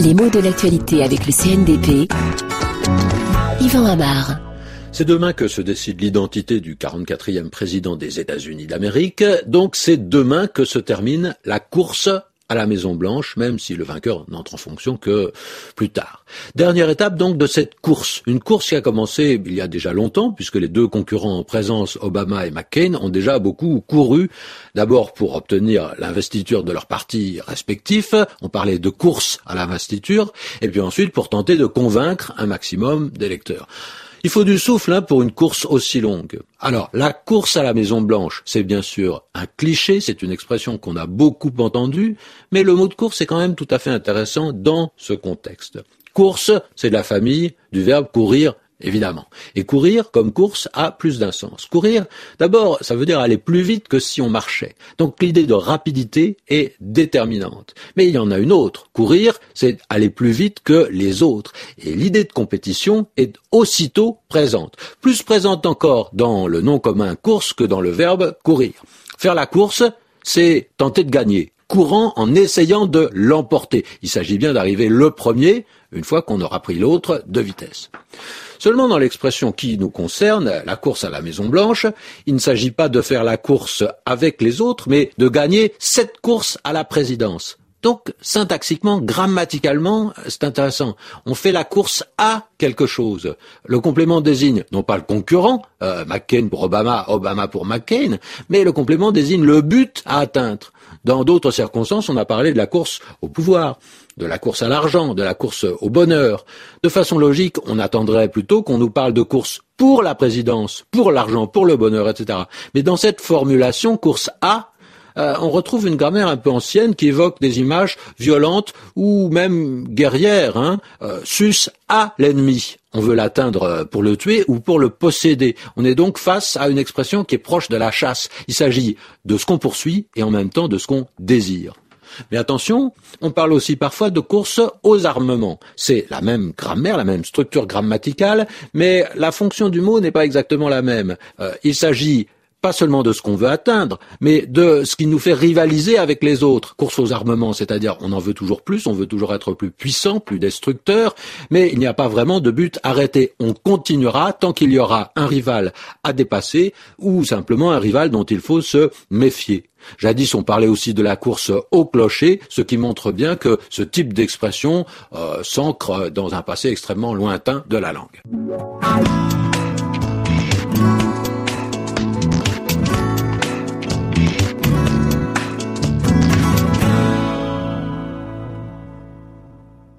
Les mots de l'actualité avec le CNDP. Yvan Amar. C'est demain que se décide l'identité du 44e président des États-Unis d'Amérique. Donc c'est demain que se termine la course à la Maison Blanche, même si le vainqueur n'entre en fonction que plus tard. Dernière étape donc de cette course, une course qui a commencé il y a déjà longtemps, puisque les deux concurrents en présence, Obama et McCain, ont déjà beaucoup couru, d'abord pour obtenir l'investiture de leurs partis respectifs, on parlait de course à l'investiture, et puis ensuite pour tenter de convaincre un maximum d'électeurs. Il faut du souffle hein, pour une course aussi longue. Alors, la course à la Maison Blanche, c'est bien sûr un cliché, c'est une expression qu'on a beaucoup entendue, mais le mot de course est quand même tout à fait intéressant dans ce contexte. Course, c'est de la famille du verbe courir évidemment. Et courir comme course a plus d'un sens. Courir, d'abord, ça veut dire aller plus vite que si on marchait. Donc l'idée de rapidité est déterminante. Mais il y en a une autre. Courir, c'est aller plus vite que les autres. Et l'idée de compétition est aussitôt présente. Plus présente encore dans le nom commun course que dans le verbe courir. Faire la course, c'est tenter de gagner courant en essayant de l'emporter. Il s'agit bien d'arriver le premier une fois qu'on aura pris l'autre de vitesse. Seulement dans l'expression qui nous concerne, la course à la Maison Blanche, il ne s'agit pas de faire la course avec les autres, mais de gagner cette course à la présidence. Donc, syntaxiquement, grammaticalement, c'est intéressant. On fait la course à quelque chose. Le complément désigne non pas le concurrent, euh, McCain pour Obama, Obama pour McCain, mais le complément désigne le but à atteindre. Dans d'autres circonstances, on a parlé de la course au pouvoir, de la course à l'argent, de la course au bonheur. De façon logique, on attendrait plutôt qu'on nous parle de course pour la présidence, pour l'argent, pour le bonheur, etc. Mais dans cette formulation, course à, euh, on retrouve une grammaire un peu ancienne qui évoque des images violentes ou même guerrières. Hein, euh, sus à l'ennemi. On veut l'atteindre euh, pour le tuer ou pour le posséder. On est donc face à une expression qui est proche de la chasse. Il s'agit de ce qu'on poursuit et en même temps de ce qu'on désire. Mais attention, on parle aussi parfois de course aux armements. C'est la même grammaire, la même structure grammaticale, mais la fonction du mot n'est pas exactement la même. il s'agit pas seulement de ce qu'on veut atteindre, mais de ce qui nous fait rivaliser avec les autres. Course aux armements, c'est-à-dire on en veut toujours plus, on veut toujours être plus puissant, plus destructeur, mais il n'y a pas vraiment de but arrêté. On continuera tant qu'il y aura un rival à dépasser ou simplement un rival dont il faut se méfier. Jadis, on parlait aussi de la course au clocher, ce qui montre bien que ce type d'expression euh, s'ancre dans un passé extrêmement lointain de la langue.